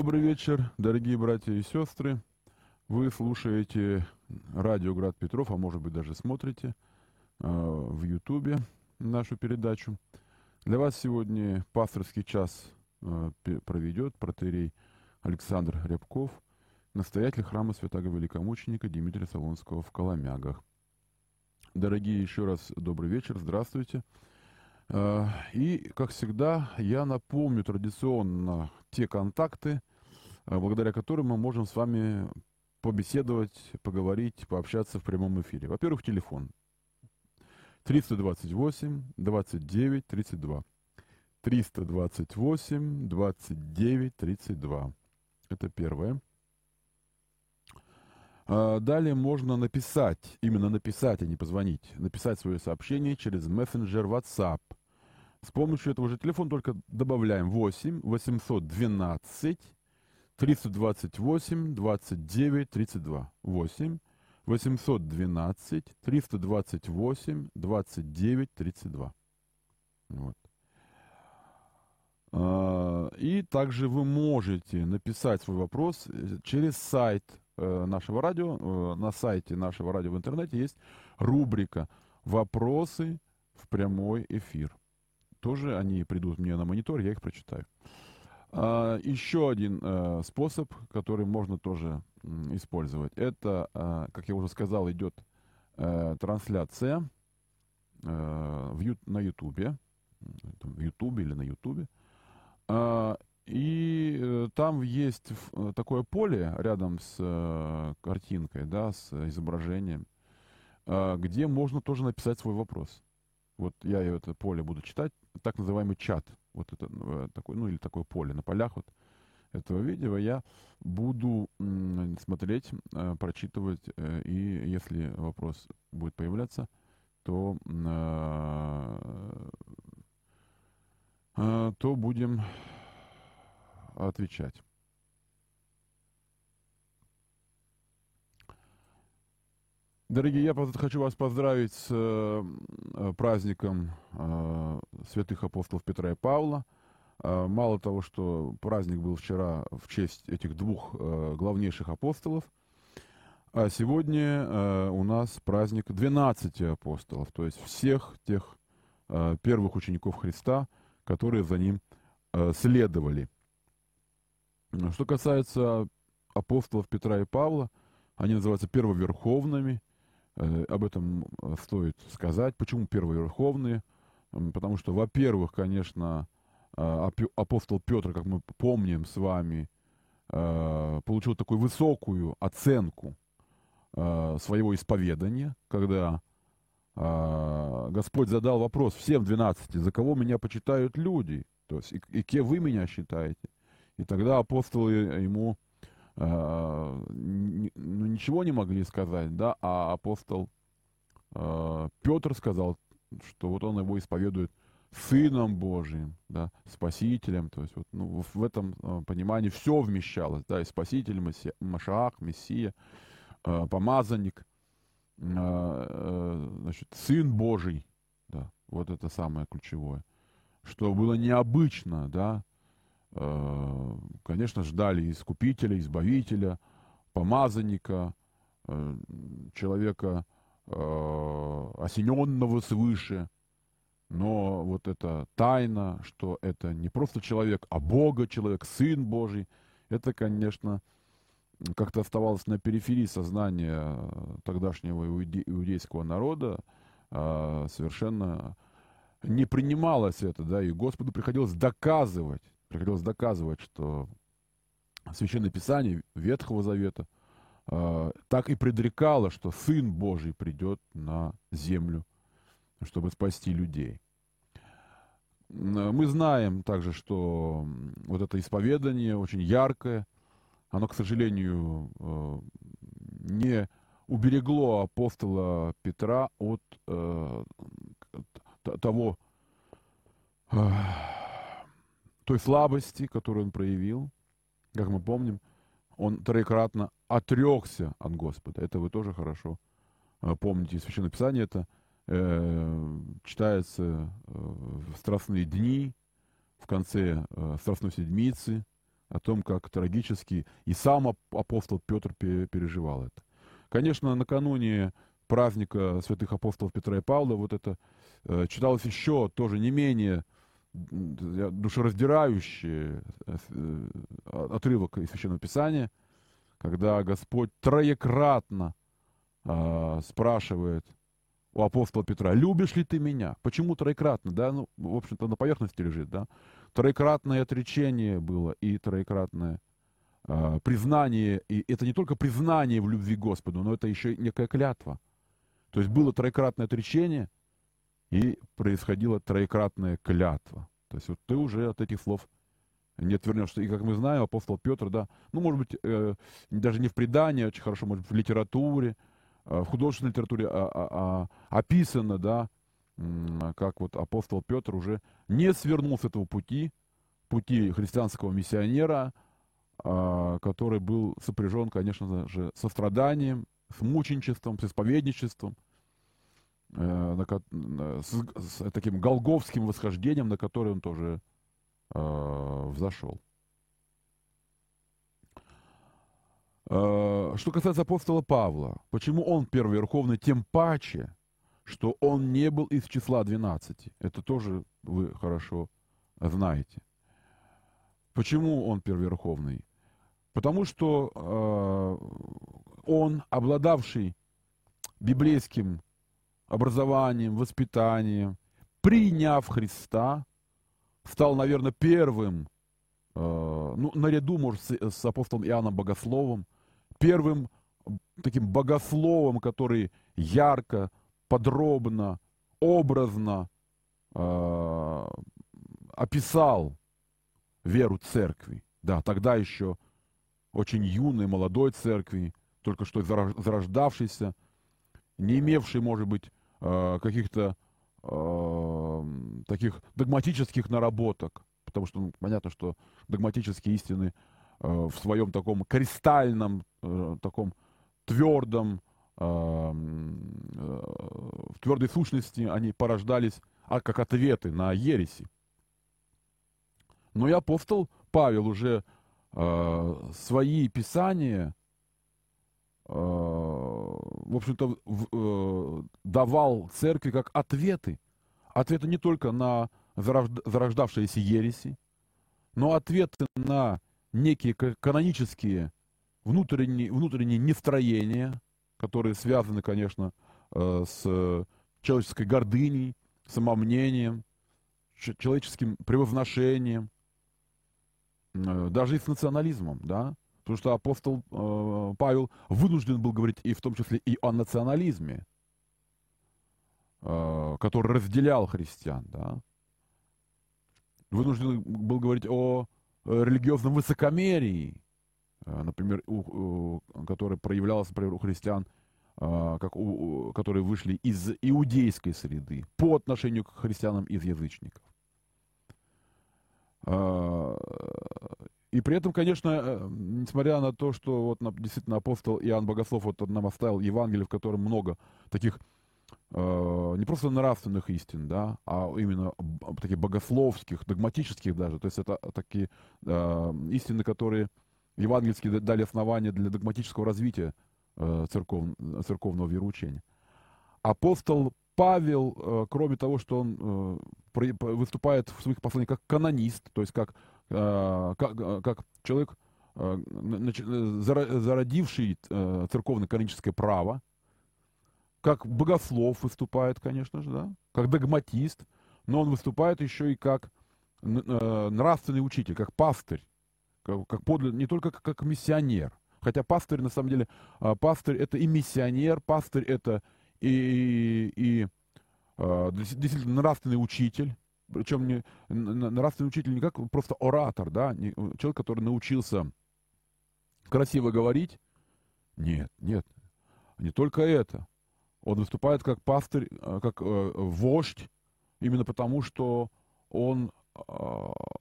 Добрый вечер, дорогие братья и сестры. Вы слушаете радио Град Петров, а может быть даже смотрите э, в Ютубе нашу передачу. Для вас сегодня пасторский час э, проведет протерей Александр Рябков, настоятель храма святого великомученика Дмитрия Солонского в Коломягах. Дорогие, еще раз добрый вечер, здравствуйте. Э, и, как всегда, я напомню традиционно те контакты, благодаря которым мы можем с вами побеседовать, поговорить, пообщаться в прямом эфире. Во-первых, телефон 328 29 32. 328 29 32. Это первое. А, далее можно написать, именно написать, а не позвонить, написать свое сообщение через мессенджер WhatsApp – с помощью этого же телефона только добавляем 8 812 328 29 32. 8 812 328 29 32. Вот. А, и также вы можете написать свой вопрос э, через сайт э, нашего радио. Э, на сайте нашего радио в интернете есть рубрика «Вопросы в прямой эфир» тоже они придут мне на монитор, я их прочитаю. А, еще один а, способ, который можно тоже использовать, это, а, как я уже сказал, идет а, трансляция ю, на Ютубе, в Ютубе или на Ютубе. А, и э, там есть э, такое поле рядом с э, картинкой, да, с изображением, э, где можно тоже написать свой вопрос. Вот я это поле буду читать, так называемый чат, вот это э, такой, ну или такое поле на полях вот этого видео, я буду смотреть, э, прочитывать, э, и если вопрос будет появляться, то, то будем отвечать. Дорогие, я хочу вас поздравить с э, праздником э, святых апостолов Петра и Павла. Э, мало того, что праздник был вчера в честь этих двух э, главнейших апостолов, а сегодня э, у нас праздник 12 апостолов, то есть всех тех э, первых учеников Христа, которые за ним э, следовали. Что касается апостолов Петра и Павла, они называются первоверховными – об этом э, стоит сказать. Почему первые верховные? Потому что, во-первых, конечно, э, апостол Петр, как мы помним с вами, получил такую высокую оценку своего исповедания, когда Господь задал вопрос всем 12, за кого меня почитают люди, то есть и, и кем вы меня считаете. И тогда апостолы ему Э, ну, ничего не могли сказать, да, а апостол э, Петр сказал, что вот он его исповедует Сыном Божиим, да, Спасителем, то есть вот, ну, в этом э, понимании все вмещалось, да, и Спаситель, Мессия, Машаах, Мессия, э, Помазанник, э, э, значит, Сын Божий, да, вот это самое ключевое, что было необычно, да, Э, конечно, ждали искупителя, избавителя, помазанника, э, человека э, осененного свыше. Но вот эта тайна, что это не просто человек, а Бога человек, Сын Божий, это, конечно, как-то оставалось на периферии сознания тогдашнего иудейского народа, совершенно не принималось это, да, и Господу приходилось доказывать, приходилось доказывать, что Священное Писание Ветхого Завета э, так и предрекало, что Сын Божий придет на землю, чтобы спасти людей. Мы знаем также, что вот это исповедание очень яркое, оно, к сожалению, э, не уберегло апостола Петра от э, того, э, той слабости, которую он проявил, как мы помним, он троекратно отрекся от Господа. Это вы тоже хорошо э, помните. Священное Писание это э, читается э, в страстные дни, в конце э, страстной седмицы, о том, как трагически и сам апостол Петр переживал это. Конечно, накануне праздника святых апостолов Петра и Павла вот это э, читалось еще тоже не менее душераздирающий э, э, отрывок из Священного Писания, когда Господь троекратно э, спрашивает у апостола Петра, любишь ли ты меня? Почему троекратно? Да, ну, в общем-то, на поверхности лежит, да. Троекратное отречение было и троекратное э, признание. И это не только признание в любви Господу, но это еще некая клятва. То есть было троекратное отречение – и происходила троекратная клятва. То есть вот ты уже от этих слов не отвернешься. И как мы знаем, апостол Петр, да, ну, может быть, э, даже не в предании, очень хорошо, может быть, в литературе, э, в художественной литературе а, а, а, описано, да, как вот апостол Петр уже не свернул с этого пути, пути христианского миссионера, э, который был сопряжен, конечно же, со страданием, с мученичеством, с исповедничеством, на, с, с таким голговским восхождением, на которое он тоже э, взошел. Э, что касается апостола Павла, почему он первый верховный, тем паче, что он не был из числа 12. Это тоже вы хорошо знаете. Почему он первый верховный? Потому что э, он, обладавший библейским образованием, воспитанием, приняв Христа, стал, наверное, первым, э, ну, наряду, может, с, с апостолом Иоанном Богословом, первым таким богословом, который ярко, подробно, образно э, описал веру церкви. Да, тогда еще очень юной, молодой церкви, только что зарождавшейся, не имевшей, может быть, Э, каких-то э, таких догматических наработок, потому что ну, понятно, что догматические истины э, в своем таком кристальном, э, таком твердом, э, э, в твердой сущности они порождались а, как ответы на ереси. Но и апостол Павел уже э, свои писания Э, в общем-то, э, давал церкви как ответы. Ответы не только на зарождавшиеся ереси, но ответы на некие канонические внутренние, внутренние нестроения, которые связаны, конечно, э, с человеческой гордыней, самомнением, человеческим превозношением, даже и с национализмом, да, Потому что апостол э, Павел вынужден был говорить и в том числе и о национализме, э, который разделял христиан. Да? Вынужден был говорить о э, религиозном высокомерии, э, например, у, у, которое проявлялось, например, у христиан, э, как у, которые вышли из иудейской среды по отношению к христианам из язычников. Э, и при этом, конечно, э, несмотря на то, что вот действительно апостол Иоанн Богослов вот нам оставил Евангелие, в котором много таких э, не просто нравственных истин, да, а именно таких богословских, догматических даже. То есть это такие э, истины, которые евангельские дали основания для догматического развития э, церков, церковного вероучения. Апостол Павел, э, кроме того, что он э, выступает в своих посланиях как канонист, то есть как Э, как, э, как человек, э, зародивший церковно-каноническое право, как богослов выступает, конечно же, да, как догматист, но он выступает еще и как нравственный учитель, как пастырь, как, как подлинный, не только как, как миссионер. Хотя пастырь, на самом деле, пастырь это и миссионер, пастырь это и, и, и действительно нравственный учитель, причем не, нравственный учитель не как просто оратор, да, не, человек, который научился красиво говорить. Нет, нет, не только это. Он выступает как пастырь, э, как э, вождь, именно потому, что он э,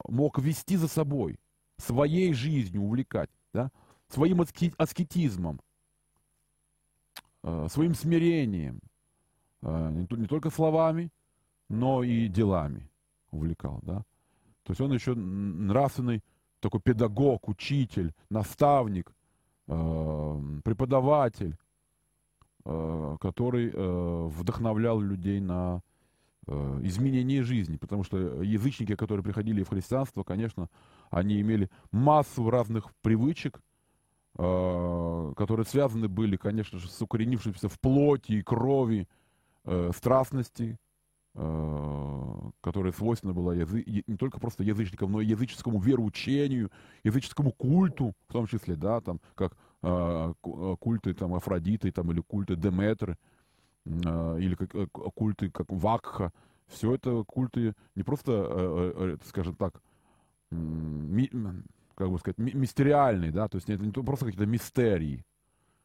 мог вести за собой, своей жизнью увлекать, да, своим аскетизмом, э, своим смирением, э, не, не только словами, но и делами увлекал, да. То есть он еще нравственный такой педагог, учитель, наставник, э, преподаватель, э, который э, вдохновлял людей на э, изменение жизни. Потому что язычники, которые приходили в христианство, конечно, они имели массу разных привычек, э, которые связаны были, конечно же, с укоренившимся в плоти и крови э, страстности, которая свойственна была язы... не только просто язычникам, но и языческому вероучению, языческому культу, в том числе, да, там, как э, э культы там, Афродиты там, или культы Деметры, э, или как, э, культы как Вакха. Все это культы не просто, э, э, скажем так, ми, как бы сказать, ми мистериальные, да, то есть это не просто какие-то мистерии,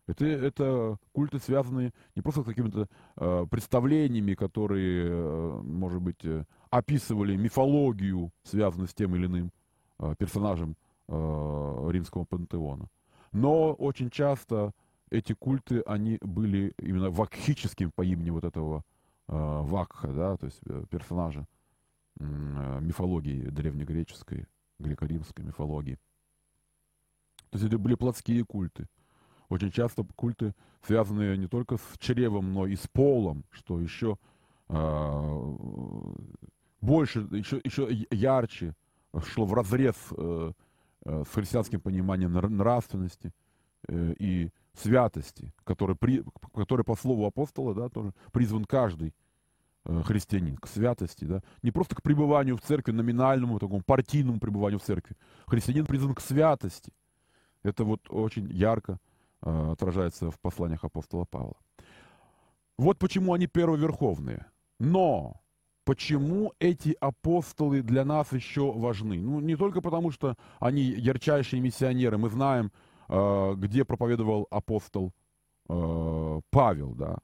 это, это культы, связанные не просто с какими-то э, представлениями, которые, э, может быть, э, описывали мифологию, связанную с тем или иным э, персонажем э, римского пантеона. Но очень часто эти культы, они были именно вакхическим по имени вот этого э, Вакха, да, то есть э, персонажа э, мифологии древнегреческой, греко-римской мифологии. То есть это были плотские культы. Очень часто культы, связанные не только с чревом, но и с полом, что еще э, больше, еще, еще ярче шло в разрез э, э, с христианским пониманием нравственности э, и святости, который, при, который по слову апостола да, тоже призван каждый э, христианин к святости, да, не просто к пребыванию в церкви, номинальному, такому партийному пребыванию в церкви. Христианин призван к святости. Это вот очень ярко отражается в посланиях апостола Павла. Вот почему они первоверховные. Но почему эти апостолы для нас еще важны? Ну, не только потому, что они ярчайшие миссионеры. Мы знаем, э, где проповедовал апостол э, Павел, да.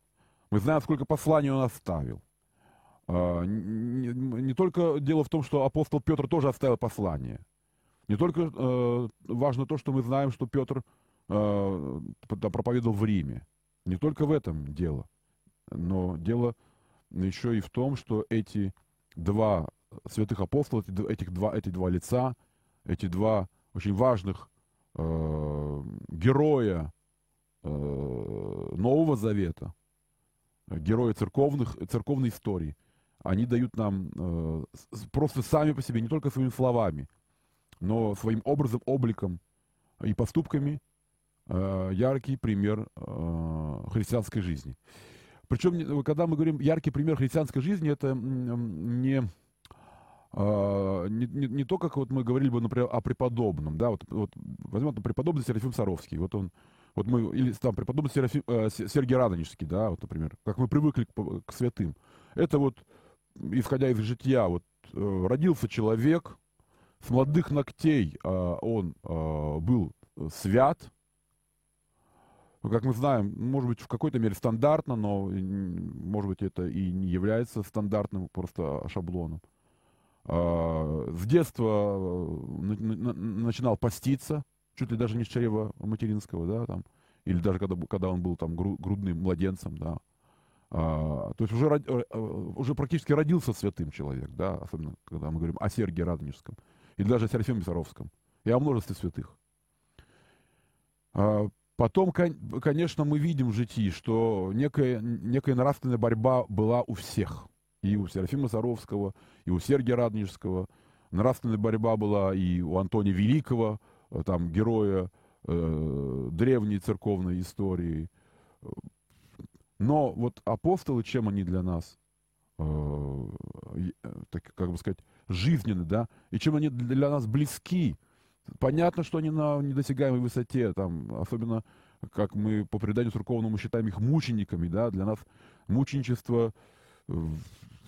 Мы знаем, сколько посланий он оставил. Не только дело в том, что апостол Петр тоже оставил послание. Не только важно то, что мы знаем, что Петр э, проповедовал в Риме. Не только в этом дело, но дело еще и в том, что эти два святых апостола, эти, этих два, эти два лица, эти два очень важных э, героя э, Нового Завета, герои церковных, церковной истории, они дают нам э, просто сами по себе, не только своими словами, но своим образом, обликом и поступками яркий пример э, христианской жизни. Причем, когда мы говорим яркий пример христианской жизни, это не, э, не, не, не то, как вот мы говорили бы, например, о преподобном, да, вот, вот возьмем там преподобный Серафим Саровский, вот он, вот мы, или там преподобный Серафим, э, Сергий Радонежский, да, вот, например, как мы привыкли к, к святым. Это вот, исходя из жития, вот, э, родился человек, с молодых ногтей э, он э, был свят, как мы знаем, может быть, в какой-то мере стандартно, но, может быть, это и не является стандартным просто шаблоном. А, с детства э, начинал поститься, чуть ли даже не с чрева материнского, да, там, или даже когда, когда он был там грудным младенцем, да. А, то есть уже, э, э, уже практически родился святым человек, да, особенно когда мы говорим о Сергии Радонежском, или даже о Серафиме Саровском, и о множестве святых. Потом, конечно, мы видим в житии, что некая, некая нравственная борьба была у всех. И у Серафима Саровского, и у Сергия Радонежского. Нравственная борьба была и у Антония Великого, э, там, героя э, древней церковной истории. Но вот апостолы, чем они для нас, э, так, как бы сказать, жизненны, да, и чем они для нас близки – Понятно, что они на недосягаемой высоте, там, особенно, как мы по преданию церковному считаем их мучениками, да, для нас мученичество э,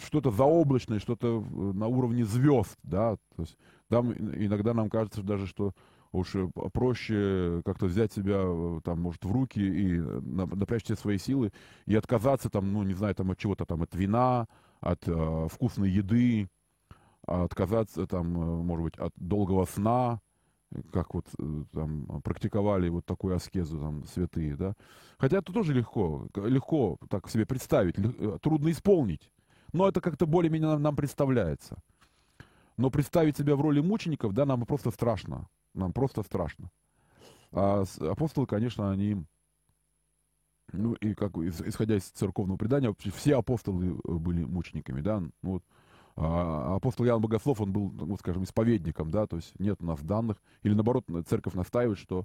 что-то заоблачное, что-то э, на уровне звезд, да, то есть там иногда нам кажется даже, что уж э, проще как-то взять себя, там, может, в руки и напрячь все свои силы и отказаться, там, ну, не знаю, там, от чего-то, там, от вина, от э, вкусной еды, отказаться, там, может быть, от долгого сна, как вот э, там практиковали вот такую аскезу там святые, да. Хотя это тоже легко, легко так себе представить, э, трудно исполнить, но это как-то более-менее нам, нам представляется. но представить себя в роли мучеников, да, нам просто страшно. Нам просто страшно. А апостолы, конечно, они, ну, и как, исходя из церковного предания, все апостолы э, были мучениками, да, ну, вот, а апостол Иоанн Богослов, он был, ну, скажем, исповедником, да, то есть нет у нас данных, или наоборот, церковь настаивает, что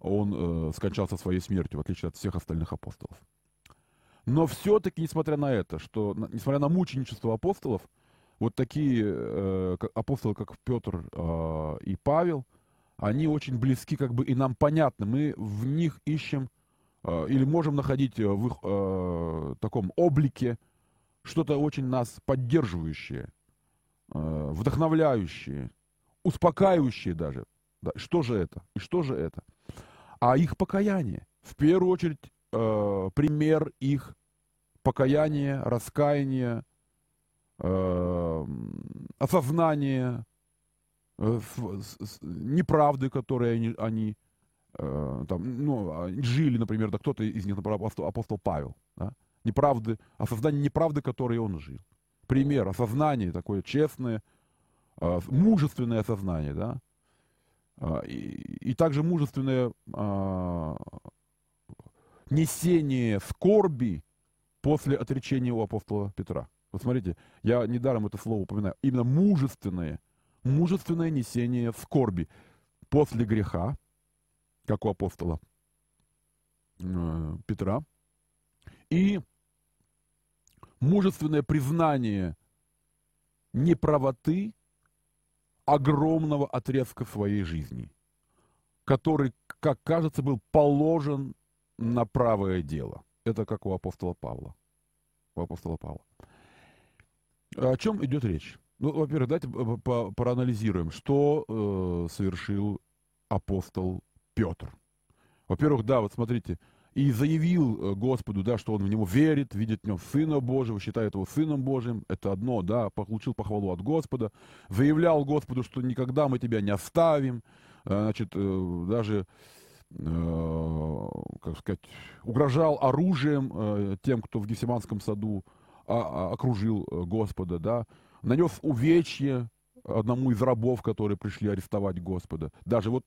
он э, скончался своей смертью, в отличие от всех остальных апостолов. Но все-таки, несмотря на это, что, несмотря на мученичество апостолов, вот такие э, апостолы, как Петр э, и Павел, они очень близки, как бы и нам понятны. Мы в них ищем э, или можем находить в их э, таком облике что-то очень нас поддерживающее, э, вдохновляющее, успокаивающее даже. Да, что же это? И что же это? А их покаяние. В первую очередь э, пример их покаяния, раскаяния, э, осознания э, неправды, которые они, они э, там, ну, жили, например, да кто-то из них, например, апостол, апостол Павел, да? Неправды, осознание неправды, которой он жил. Пример осознания такое честное, э, мужественное осознание, да, э, и, и также мужественное э, несение скорби после отречения у апостола Петра. Вот смотрите, я недаром это слово упоминаю. Именно мужественное, мужественное несение скорби после греха, как у апостола э, Петра, и мужественное признание неправоты огромного отрезка своей жизни, который, как кажется, был положен на правое дело. Это как у апостола Павла. У апостола Павла. О чем идет речь? Ну, во-первых, давайте проанализируем, что э, совершил апостол Петр. Во-первых, да, вот смотрите, и заявил э, Господу, да, что он в него верит, видит в нем Сына Божьего, считает его Сыном Божьим, это одно, да, получил похвалу от Господа, заявлял Господу, что никогда мы тебя не оставим, э, значит, э, даже как сказать, угрожал оружием тем, кто в Гефсиманском саду а, а, окружил Господа, да, нанес увечье одному из рабов, которые пришли арестовать Господа. Даже вот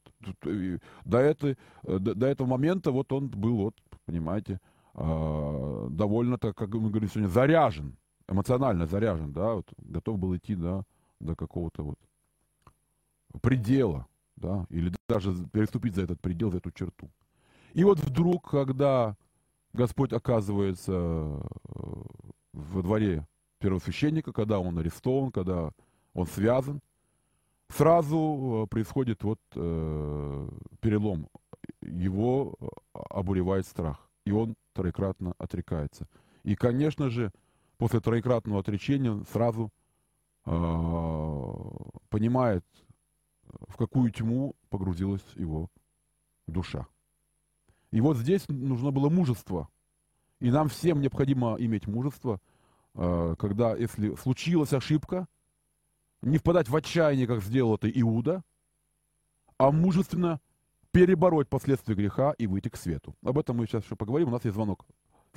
до, этой, до, до этого момента вот он был, вот, понимаете, довольно, так, как мы говорим сегодня, заряжен, эмоционально заряжен, да, вот, готов был идти, да, до какого-то вот предела да, или даже переступить за этот предел, за эту черту. И вот вдруг, когда Господь оказывается э, во дворе первосвященника, когда он арестован, когда он связан, сразу э, происходит вот э, перелом. Его э, обуревает страх, и он троекратно отрекается. И, конечно же, после троекратного отречения сразу э, понимает, в какую тьму погрузилась его душа. И вот здесь нужно было мужество. И нам всем необходимо иметь мужество, э, когда, если случилась ошибка, не впадать в отчаяние, как сделал это Иуда, а мужественно перебороть последствия греха и выйти к свету. Об этом мы сейчас еще поговорим. У нас есть звонок.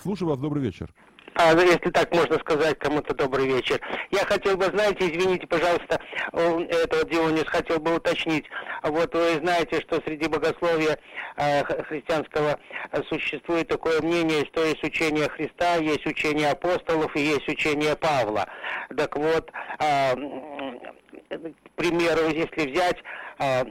Слушаю вас, добрый вечер а, если так можно сказать, кому-то добрый вечер. Я хотел бы, знаете, извините, пожалуйста, этого Дионис хотел бы уточнить. Вот вы знаете, что среди богословия э, христианского существует такое мнение, что есть учение Христа, есть учение апостолов и есть учение Павла. Так вот, э, к примеру, если взять э,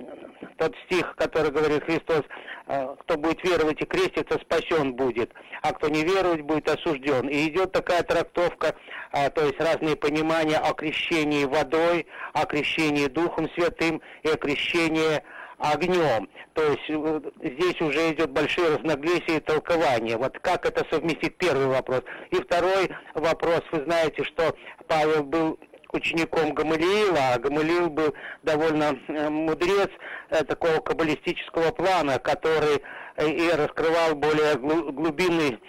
тот стих, который говорит Христос, э, кто будет веровать и креститься, спасен будет, а кто не веровать будет осужден. И идет такая трактовка, э, то есть разные понимания о крещении водой, о крещении Духом Святым и о крещении огнем. То есть э, здесь уже идет большие разногласия и толкования. Вот как это совместить, первый вопрос. И второй вопрос, вы знаете, что Павел был учеником Гамалиила, а Гамалиил был довольно э, мудрец э, такого каббалистического плана, который э, и раскрывал более глубинный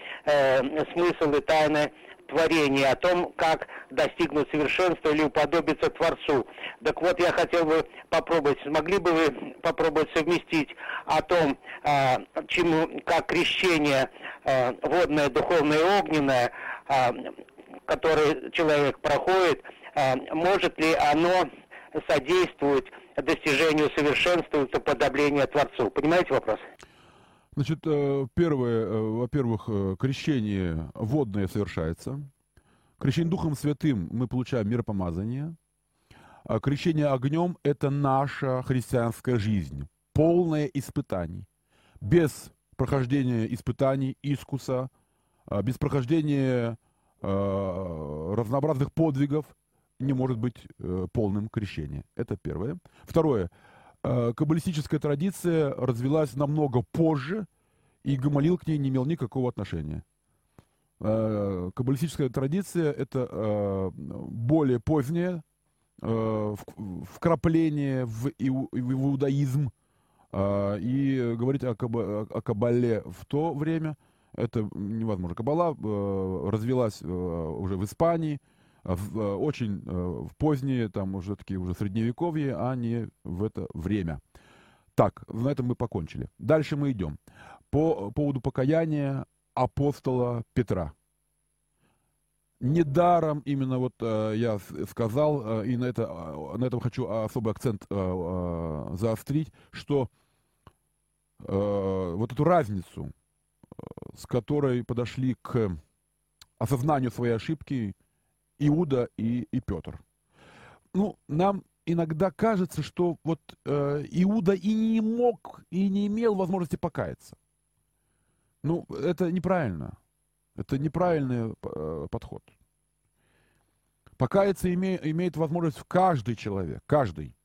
смысл и тайны творения, о том, как достигнуть совершенства или уподобиться Творцу. Так вот, я хотел бы попробовать, смогли бы вы попробовать совместить о том, чему, как крещение водное, духовное огненное, которое человек проходит, может ли оно содействует достижению совершенства и подобления Творцу. Понимаете вопрос? Значит, э, первое, э, во-первых, э, крещение водное совершается. Крещение Духом Святым мы получаем миропомазание. А крещение огнем – это наша христианская жизнь, полное испытаний. Без прохождения испытаний, искуса, а, без прохождения разнообразных подвигов не может быть полным крещение. Это первое. Второе – Э, каббалистическая традиция развилась намного позже, и Гамалил к ней не имел никакого отношения. Э, каббалистическая традиция – это э, более позднее вкрапление в, иудаизм, и говорить о, кабале в то время это невозможно. Кабала развилась уже в Испании – в, э, очень э, в поздние, там уже такие уже средневековье, а не в это время. Так, на этом мы покончили. Дальше мы идем. По поводу покаяния апостола Петра. Недаром именно вот э, я сказал, э, и на, это, э, на этом хочу особый акцент э, э, заострить, что э, вот эту разницу, э, с которой подошли к осознанию своей ошибки, Иуда и, и Петр. Ну, нам иногда кажется, что вот э, Иуда и не мог, и не имел возможности покаяться. Ну, это неправильно. Это неправильный э, подход. Покаяться име, имеет возможность каждый человек, каждый.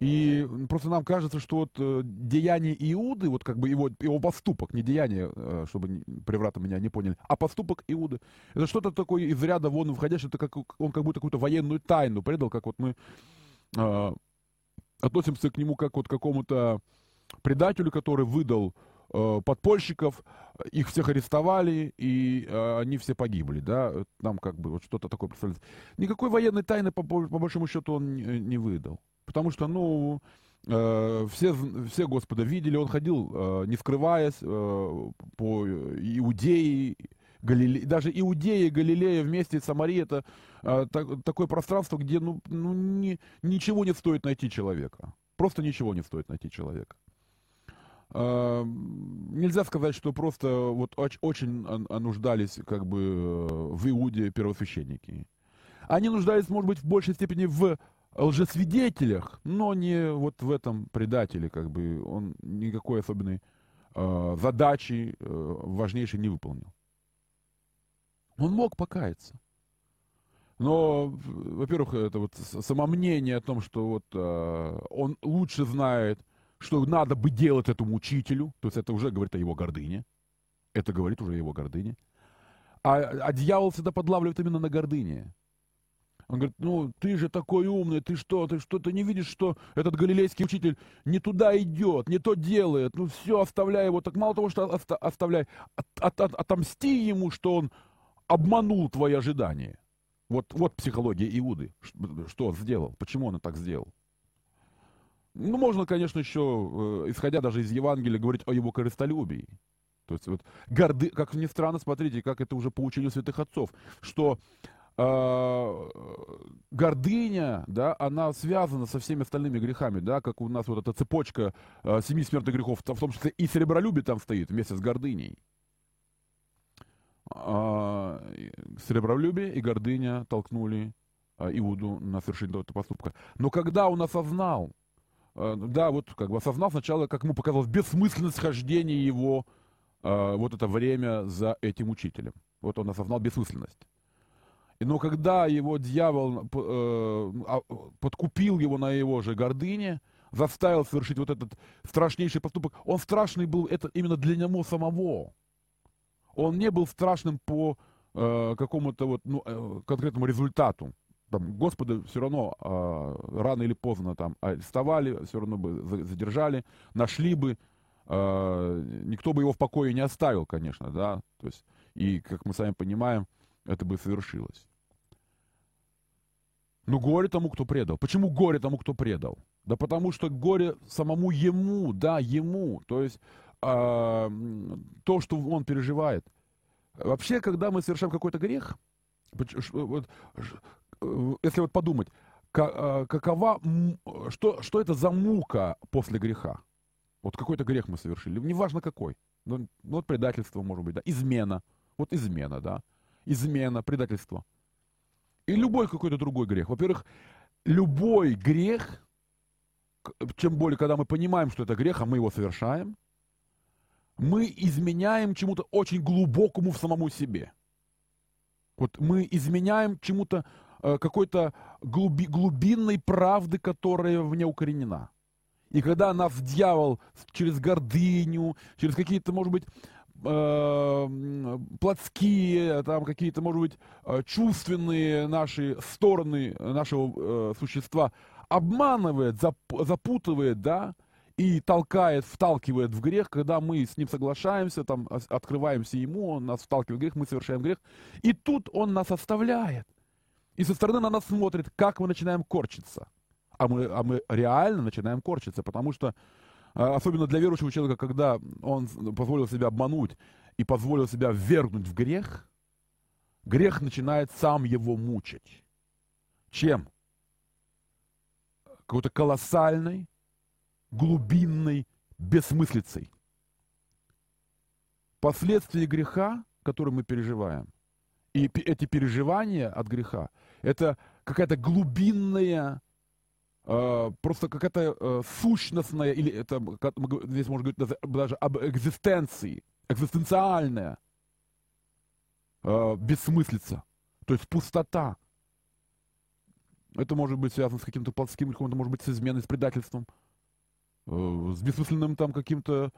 И просто нам кажется, что вот э, деяние Иуды, вот как бы его, его поступок, не деяние, э, чтобы превратно меня не поняли, а поступок Иуды, это что-то такое из ряда вон входящее, это как, он как будто какую-то военную тайну предал, как вот мы э, относимся к нему как вот к какому-то предателю, который выдал э, подпольщиков, их всех арестовали, и э, они все погибли, да, нам как бы вот что-то такое представляется. Никакой военной тайны, по, по большому счету, он не, не выдал. Потому что, ну, э, все, все Господа видели, он ходил, э, не скрываясь, э, по Иудее, Галиле... даже Иудея и Галилея вместе с Самарией, это э, так, такое пространство, где ну, ну, ни, ничего не стоит найти человека. Просто ничего не стоит найти человека. Э, нельзя сказать, что просто вот очень нуждались как бы в Иуде первосвященники. Они нуждались, может быть, в большей степени в лжесвидетелях, но не вот в этом предателе, как бы он никакой особенной э, задачи э, важнейшей не выполнил. Он мог покаяться. Но, во-первых, это вот самомнение о том, что вот э, он лучше знает, что надо бы делать этому учителю, то есть это уже говорит о его гордыне. Это говорит уже о его гордыне. А, а дьявол всегда подлавливает именно на гордыне. Он говорит, ну, ты же такой умный, ты что, ты что, ты не видишь, что этот галилейский учитель не туда идет, не то делает, ну все, оставляй его, так мало того, что оставляй, от, от, от, отомсти ему, что он обманул твои ожидания. Вот, вот психология Иуды, что он сделал, почему он так сделал. Ну, можно, конечно, еще, э, исходя даже из Евангелия, говорить о его корыстолюбии. То есть, вот, горды, как ни странно, смотрите, как это уже по учению святых отцов, что гордыня, да, она связана со всеми остальными грехами, да, как у нас вот эта цепочка э, семи смертных грехов, в том числе и серебролюбие там стоит вместе с гордыней. А, серебролюбие и гордыня толкнули а, Иуду на совершение этого поступка. Но когда он осознал, а, да, вот как бы осознал сначала, как ему показалось, бессмысленность хождения его а, вот это время за этим учителем. Вот он осознал бессмысленность. Но когда его дьявол э, а, подкупил его на его же гордыне, заставил совершить вот этот страшнейший поступок, он страшный был это именно для него самого. Он не был страшным по э, какому-то вот, ну, э, конкретному результату. Там, Господа все равно э, рано или поздно там арестовали, все равно бы задержали, нашли бы, э, никто бы его в покое не оставил, конечно, да, то есть, и, как мы сами понимаем, это бы совершилось. Ну, горе тому, кто предал. Почему горе тому, кто предал? Да потому что горе самому ему, да, ему. То есть э, то, что он переживает. Вообще, когда мы совершаем какой-то грех, вот, э, если вот подумать, Э, какова, что, что это за мука после греха? Вот какой-то грех мы совершили, неважно какой. Ну, ну, вот предательство, может быть, да, измена. Вот измена, да. Измена, предательство. И любой какой-то другой грех. Во-первых, любой грех, чем более, когда мы понимаем, что это грех, а мы его совершаем, мы изменяем чему-то очень глубокому в самому себе. Вот мы изменяем чему-то, э, какой-то глуби, глубинной правды, которая в ней укоренена. И когда нас дьявол через гордыню, через какие-то, может быть, э, плотские, там какие-то, может быть, э, чувственные наши стороны нашего существа обманывает, запутывает, да, и толкает, вталкивает в грех, когда мы с ним соглашаемся, там, открываемся ему, он нас вталкивает в грех, мы совершаем грех. И тут он нас оставляет. И со стороны на нас смотрит, как мы начинаем корчиться. А мы, а мы реально начинаем корчиться, потому что, особенно для верующего человека, когда он позволил себя обмануть и позволил себя ввергнуть в грех, грех начинает сам его мучить. Чем? Какой-то колоссальной, глубинной бессмыслицей. Последствия греха, которые мы переживаем, и эти переживания от греха, это какая-то глубинная, просто какая-то э, сущностная, или это, здесь можно говорить даже об экзистенции, экзистенциальная э, бессмыслица, то есть пустота. Это может быть связано с каким-то плотским грехом, это может быть с изменой, с предательством – Э, с бессмысленным там каким-то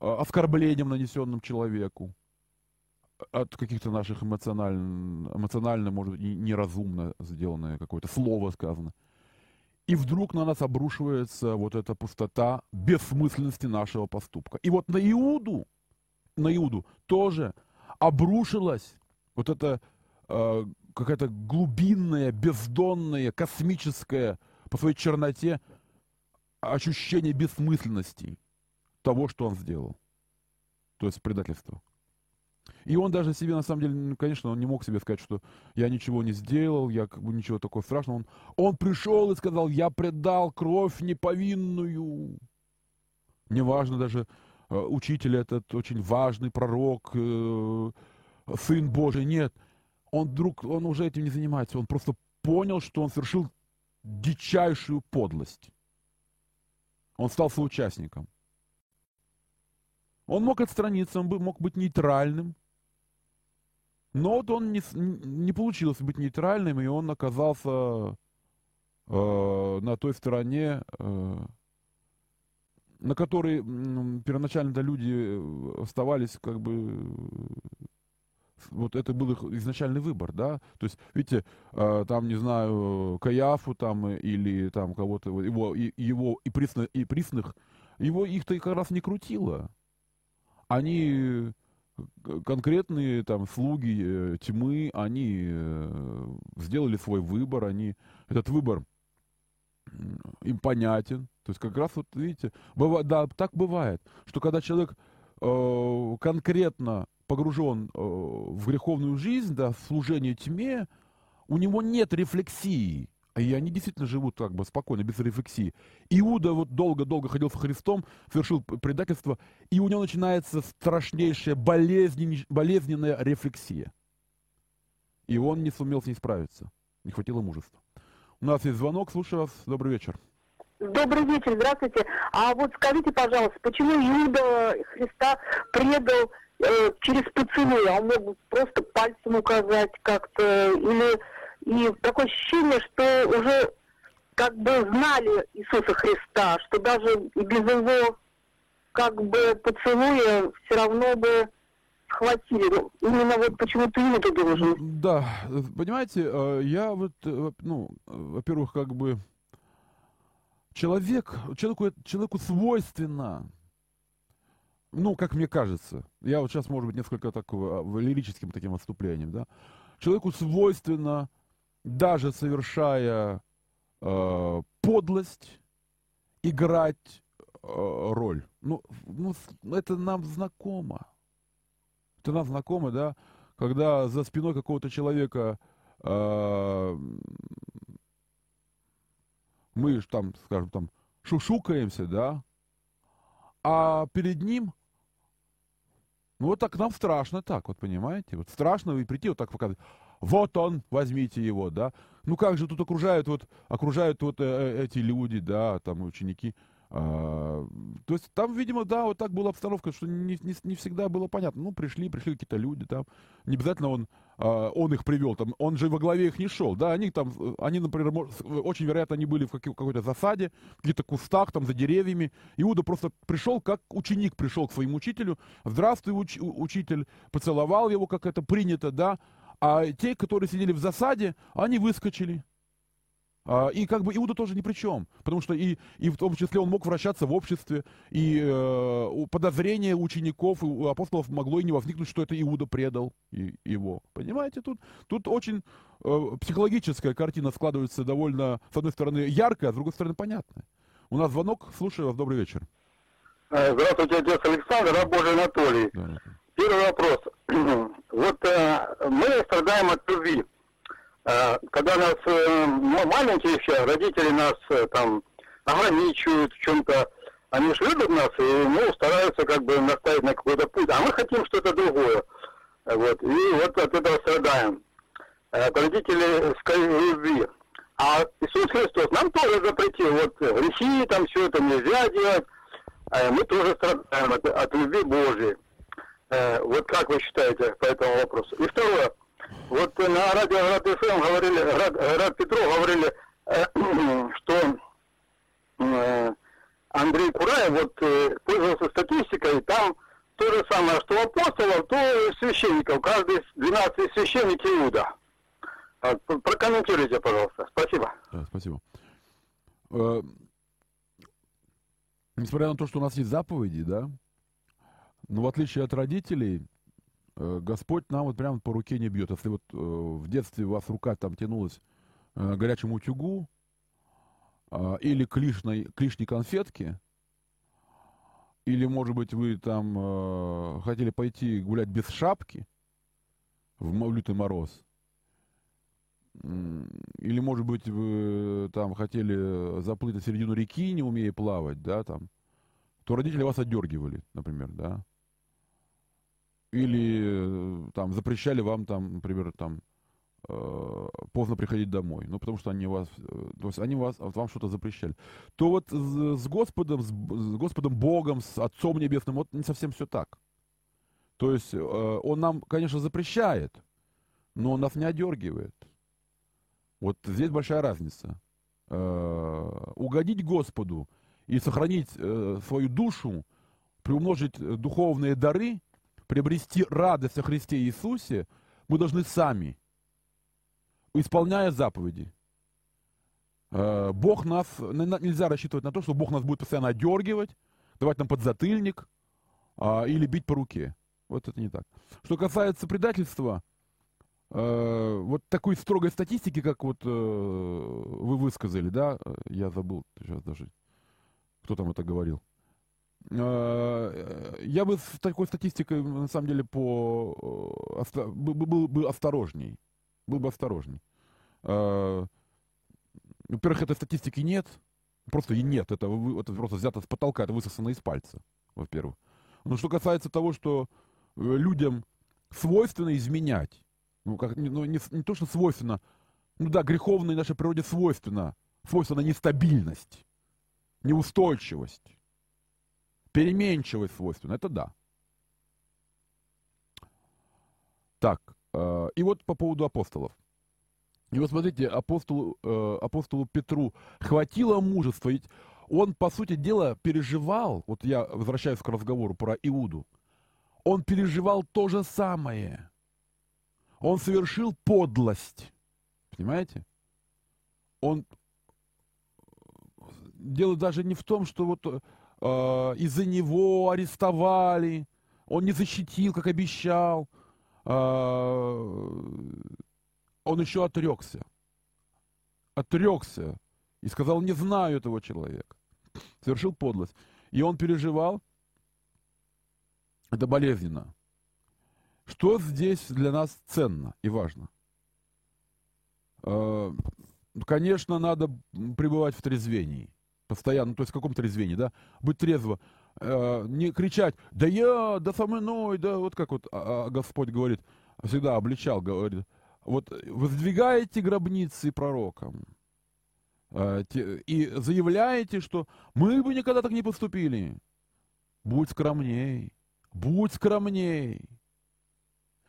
а, оскорблением, нанесенным человеку от каких-то наших эмоционально, эмоционально, может быть, неразумно сделанное какое-то слово сказано. И вдруг на нас обрушивается вот эта пустота бессмысленности нашего поступка. И вот на Иуду, на Иуду тоже обрушилась вот эта э, какая-то глубинная, бездонная, космическая по своей черноте ощущение бессмысленности того, что он сделал. То есть предательство. И он даже себе, на самом деле, ну, конечно, он не мог себе сказать, что я ничего не сделал, я как бы ничего такого страшного. Он, он пришел и сказал, я предал кровь неповинную. Неважно даже, э, учитель этот очень важный пророк, э, сын Божий. Нет, он вдруг, он уже этим не занимается. Он просто понял, что он совершил дичайшую подлость. Он стал соучастником. Он мог отстраниться, он мог быть нейтральным. Но вот он не, не получилось быть нейтральным, и он оказался э, на той стороне, э, на которой э, первоначально люди оставались как бы вот это был их изначальный выбор, да, то есть, видите, э, там, не знаю, Каяфу там или там кого-то, его, и, его и, присно, и присных, его их-то как раз не крутило. Они конкретные там слуги э, тьмы, они э, сделали свой выбор, они этот выбор им понятен. То есть как раз вот видите, быва, да, так бывает, что когда человек э, конкретно погружен э, в греховную жизнь, да, в служение тьме, у него нет рефлексии. И они действительно живут как бы спокойно, без рефлексии. Иуда вот долго-долго ходил с Христом, совершил предательство, и у него начинается страшнейшая болезнен, болезненная рефлексия. И он не сумел с ней справиться. Не хватило мужества. У нас есть звонок, слушаю вас. Добрый вечер. Добрый вечер, здравствуйте. А вот скажите, пожалуйста, почему Иуда Христа предал э, через поцелуй, а он мог просто пальцем указать как-то, или и такое ощущение, что уже как бы знали Иисуса Христа, что даже без его как бы поцелуя все равно бы схватили. Ну, именно вот почему-то Иуда должен. Да, понимаете, э, я вот, э, ну, во-первых, как бы человек, человеку, человеку свойственно ну, как мне кажется, я вот сейчас, может быть, несколько так лирическим таким отступлением, да, человеку свойственно, даже совершая э, подлость, играть э, роль. Ну, ну, это нам знакомо. Это нам знакомо, да, когда за спиной какого-то человека э, мы там, скажем, там, шушукаемся, да, а перед ним, ну вот так нам страшно так, вот понимаете, вот страшно и прийти вот так показать, вот он, возьмите его, да, ну как же тут окружают вот, окружают вот э, э эти люди, да, там ученики, а, то есть там, видимо, да, вот так была обстановка, что не, не, не всегда было понятно. Ну, пришли, пришли какие-то люди там. Не обязательно он, а, он их привел, там, он же во главе их не шел. Да, они там, они, например, очень вероятно, они были в какой-то засаде, в каких-то кустах, там, за деревьями. Иуда просто пришел, как ученик пришел к своему учителю. Здравствуй, уч, учитель, поцеловал его, как это принято, да. А те, которые сидели в засаде, они выскочили. А, и как бы Иуда тоже ни при чем, потому что и, и в том числе он мог вращаться в обществе, и э, подозрение учеников, у апостолов могло и не возникнуть, что это Иуда предал и, его. Понимаете, тут, тут очень э, психологическая картина складывается довольно, с одной стороны, яркая, а с другой стороны, понятная. У нас звонок, слушаю вас, добрый вечер. Э, здравствуйте, отец Александр, раб Божий Анатолий. Да. Первый вопрос. Вот э, мы страдаем от любви. Э, когда нас э, маленькие еще, родители нас э, там ограничивают в чем-то, они же любят нас и ну, стараются как бы наставить на какой-то путь, а мы хотим что-то другое. Вот. И вот от этого страдаем. Это родители любви. А Иисус Христос нам тоже запретил, вот грехи, там все это нельзя делать, а мы тоже страдаем от, от любви Божьей. Вот как вы считаете по этому вопросу? И второе. Вот на радио Град ФМ говорили, Град, Град Петров говорили, э, что э, Андрей Кураев вот э, пользовался статистикой, там то же самое, что апостолов, то священников, каждый 12 священник Иуда. Прокомментируйте, пожалуйста. Спасибо. Да, спасибо. Э, несмотря на то, что у нас есть заповеди, да, но в отличие от родителей, Э, Господь нам вот прямо по руке не бьет. Если вот э, в детстве у вас рука там тянулась э, к горячему утюгу или к лишней, к лишней конфетке, или, может быть, вы там хотели пойти гулять без шапки в лютый мороз, или, может быть, вы там хотели заплыть на середину реки, не умея плавать, да, там, то родители вас отдергивали, например, да или э, там запрещали вам там, например, там э, поздно приходить домой, ну потому что они вас, э, то есть они вас, вам что-то запрещали, то вот с, Господом, с, Господом Богом, с Отцом Небесным, вот не совсем все так. То есть э, Он нам, конечно, запрещает, но Он нас не одергивает. Вот здесь большая разница. Угодить Господу и сохранить свою душу, приумножить духовные дары – приобрести радость о Христе Иисусе, мы должны сами, исполняя заповеди. Э, Бог нас, нельзя рассчитывать на то, что Бог нас будет постоянно отдергивать, давать нам подзатыльник а, или бить по руке. Вот это не так. Что касается предательства, э, вот такой строгой статистики, как вот э, вы высказали, да, я забыл сейчас даже, кто там это говорил. Э, я бы с такой статистикой, на самом деле, по, э, был бы осторожней. Был бы осторожней. Э, во-первых, этой статистики нет. Просто и нет. Это, это просто взято с потолка, это высосано из пальца, во-первых. Но что касается того, что людям свойственно изменять, ну, как, ну не, не то, что свойственно, ну да, греховной нашей природе свойственно, свойственно нестабильность, неустойчивость переменчивость свойственна, это да. Так, э, и вот по поводу апостолов. И вот смотрите, апостолу, э, апостолу Петру хватило мужества, ведь он, по сути дела, переживал, вот я возвращаюсь к разговору про Иуду, он переживал то же самое. Он совершил подлость. Понимаете? Он дело даже не в том, что вот э, из-за него арестовали, он не защитил, как обещал, э, он еще отрекся. Отрекся и сказал, не знаю этого человека. Совершил подлость. И он переживал, это болезненно. Что здесь для нас ценно и важно? Э, конечно, надо пребывать в трезвении. Постоянно, то есть в каком трезвении, да? Быть трезво. Э, не кричать, да я, да со мной, да, вот как вот а, а Господь говорит, всегда обличал, говорит, вот воздвигаете гробницы пророкам э, и заявляете, что мы бы никогда так не поступили. Будь скромней, будь скромней.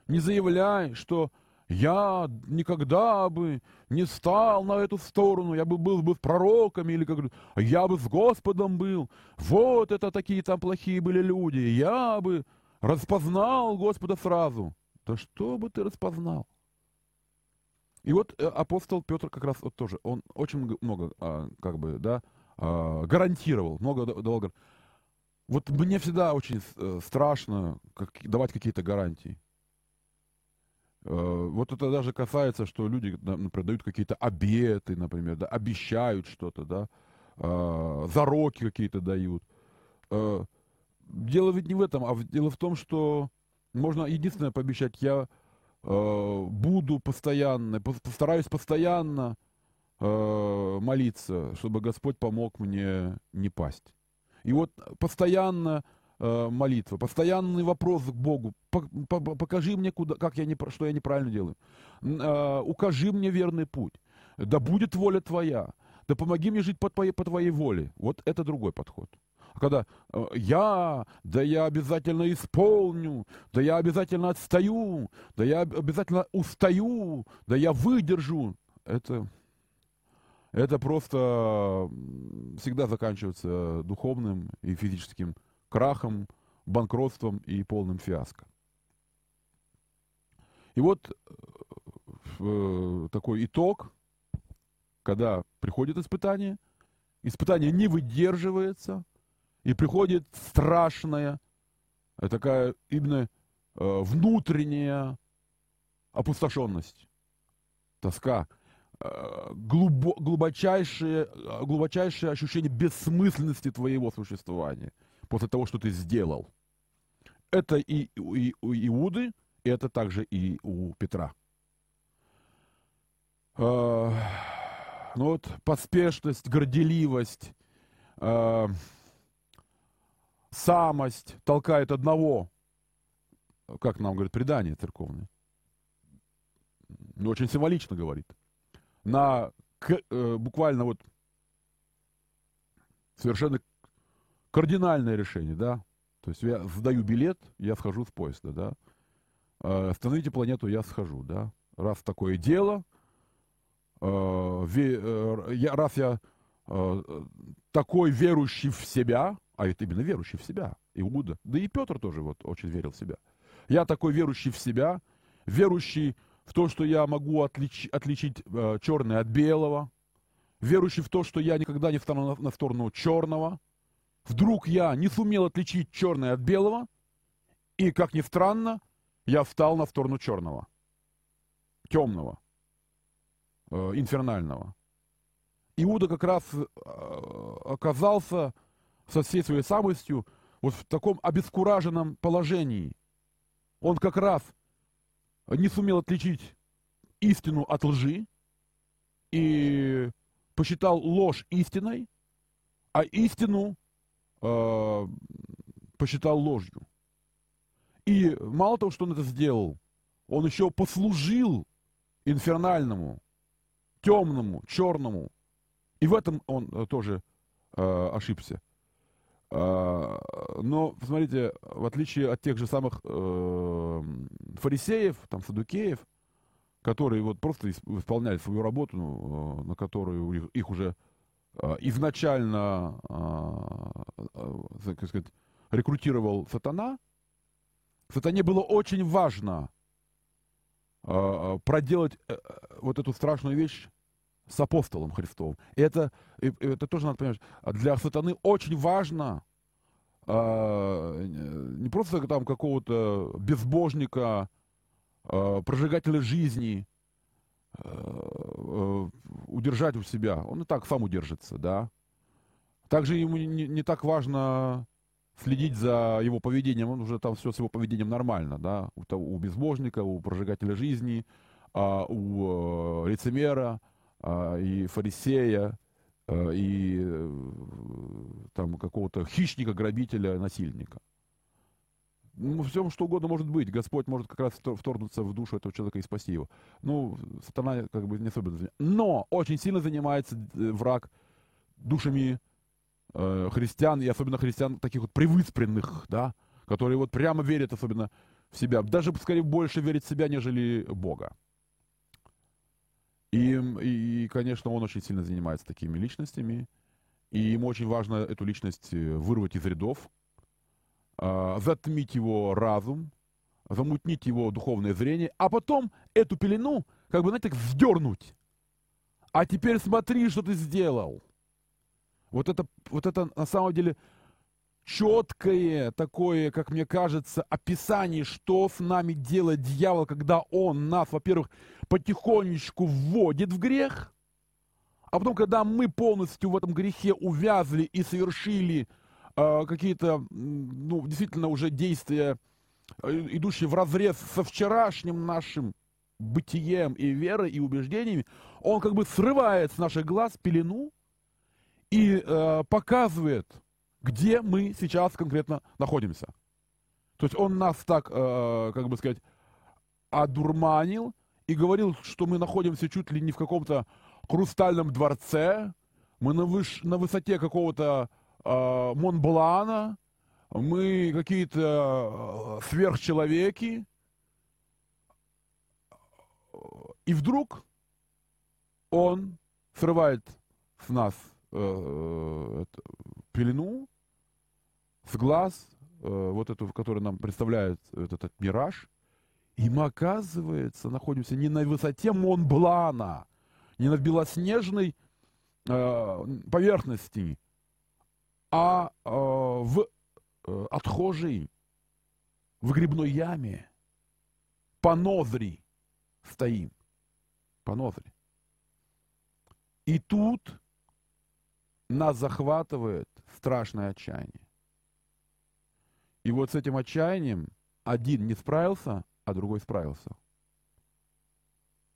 Не заявляй, что я никогда бы не стал на эту сторону, я бы был бы с пророками, или как я бы с Господом был. Вот это такие там плохие были люди. Я бы распознал Господа сразу. Да что бы ты распознал? И вот э, апостол Петр как раз вот тоже, он очень много, а, как бы, да, а, гарантировал, много долго. Вот мне всегда очень э, страшно давать какие-то гарантии. Э, вот это даже касается, что люди например, дают какие-то обеты, например, да, обещают что-то, да, э, зароки какие-то дают. Э, дело ведь не в этом, а дело в том, что можно единственное пообещать, я буду постоянно, постараюсь постоянно молиться, чтобы Господь помог мне не пасть. И вот постоянно э, молитва, постоянный вопрос к Богу. Покажи мне, куда, как я не, что я неправильно делаю. Э, укажи мне верный путь. Да будет воля твоя. Да помоги мне жить по твоей, по твоей воле. Вот это другой подход. А когда э, я, да я обязательно исполню, да я обязательно отстаю, да я обязательно устаю, да я выдержу, это, это просто всегда заканчивается духовным и физическим крахом, банкротством и полным фиаско. И вот э, э, такой итог, когда приходит испытание, испытание не выдерживается, и приходит страшная, э, такая именно э, внутренняя опустошенность, тоска, э, глубо, глубочайшее, э, глубочайшее ощущение бессмысленности твоего существования – после того, что ты сделал. Это и и у Иуды, и это также и у Петра. Э, ну вот поспешность, горделивость, э, самость толкает одного, как нам говорит предание церковное, ну, очень символично говорит, на к, э, буквально вот совершенно кардинальное решение, да. То есть я сдаю билет, я схожу с поезда, да. Э, остановите планету, я схожу, да. Раз такое дело, э, э, я, раз я такой верующий в себя, а это именно верующий в себя, Иуда, да и Петр тоже вот очень верил в себя. Я такой верующий в себя, верующий в то, что я могу отлич, отличить э, черное от белого, верующий в то, что я никогда не встану на, на сторону черного, Вдруг я не сумел отличить черное от белого, и, как ни странно, я встал на сторону черного, темного, э, инфернального. Иуда как раз э, оказался со всей своей самостью вот в таком обескураженном положении. Он как раз не сумел отличить истину от лжи и посчитал ложь истиной, а истину э, посчитал ложью. И мало того, что он это сделал, он еще послужил инфернальному, темному, черному. И в этом он э, тоже э, ошибся. Э, но, смотрите, в отличие от тех же самых э, фарисеев, там, садукеев, которые вот просто исполняли свою работу, ну, на которую их, уже изначально, э, э, как сказать, рекрутировал сатана, сатане было очень важно проделать вот эту страшную вещь с апостолом Христовым. И это, это тоже надо понимать, для сатаны очень важно не просто там какого-то безбожника, прожигателя жизни, Э, удержать у себя. Он и так сам удержится, да. Также ему не, не так важно следить за его поведением, он уже там все с его поведением нормально, да, у, у безбожника, у прожигателя жизни, а, у э, лицемера, а, и фарисея, а, и э, там какого-то хищника, грабителя, насильника. Ну, всем что угодно может быть. Господь может как раз вторгнуться в душу этого человека и спасти его. Ну, сатана как бы не особенно занимается. Но очень сильно занимается э, враг душами э, христиан, и особенно христиан таких вот привыспренных, да, которые вот прямо верят особенно в себя. Даже, скорее, больше верить в себя, нежели Бога. И, и, конечно, он очень сильно занимается такими личностями. И ему очень важно эту личность э, вырвать из рядов, затмить его разум, замутнить его духовное зрение, а потом эту пелену, как бы, знаете, так вздернуть. А теперь смотри, что ты сделал. Вот это, вот это на самом деле четкое такое, как мне кажется, описание, что с нами делает дьявол, когда он нас, во-первых, потихонечку вводит в грех, а потом, когда мы полностью в этом грехе увязли и совершили какие-то, ну, действительно уже действия, э, идущие в разрез со вчерашним нашим бытием и верой и убеждениями, он как бы срывает с наших глаз пелену и э, показывает, где мы сейчас конкретно находимся. То есть он нас так, э, как бы сказать, одурманил и говорил, что мы находимся чуть ли не в каком-то хрустальном дворце, мы на, выш, на высоте какого-то э, Монблана, мы какие-то э, сверхчеловеки. И вдруг он срывает с нас э, пелену с глаз, э, вот эту, который нам представляет этот, этот мираж, и мы, оказывается, находимся не на высоте Монблана, не на белоснежной э, поверхности, а э, в э, отхожей, в грибной яме, по ноздри стоим. По ноздри. И тут нас захватывает страшное отчаяние. И вот с этим отчаянием один не справился, а другой справился.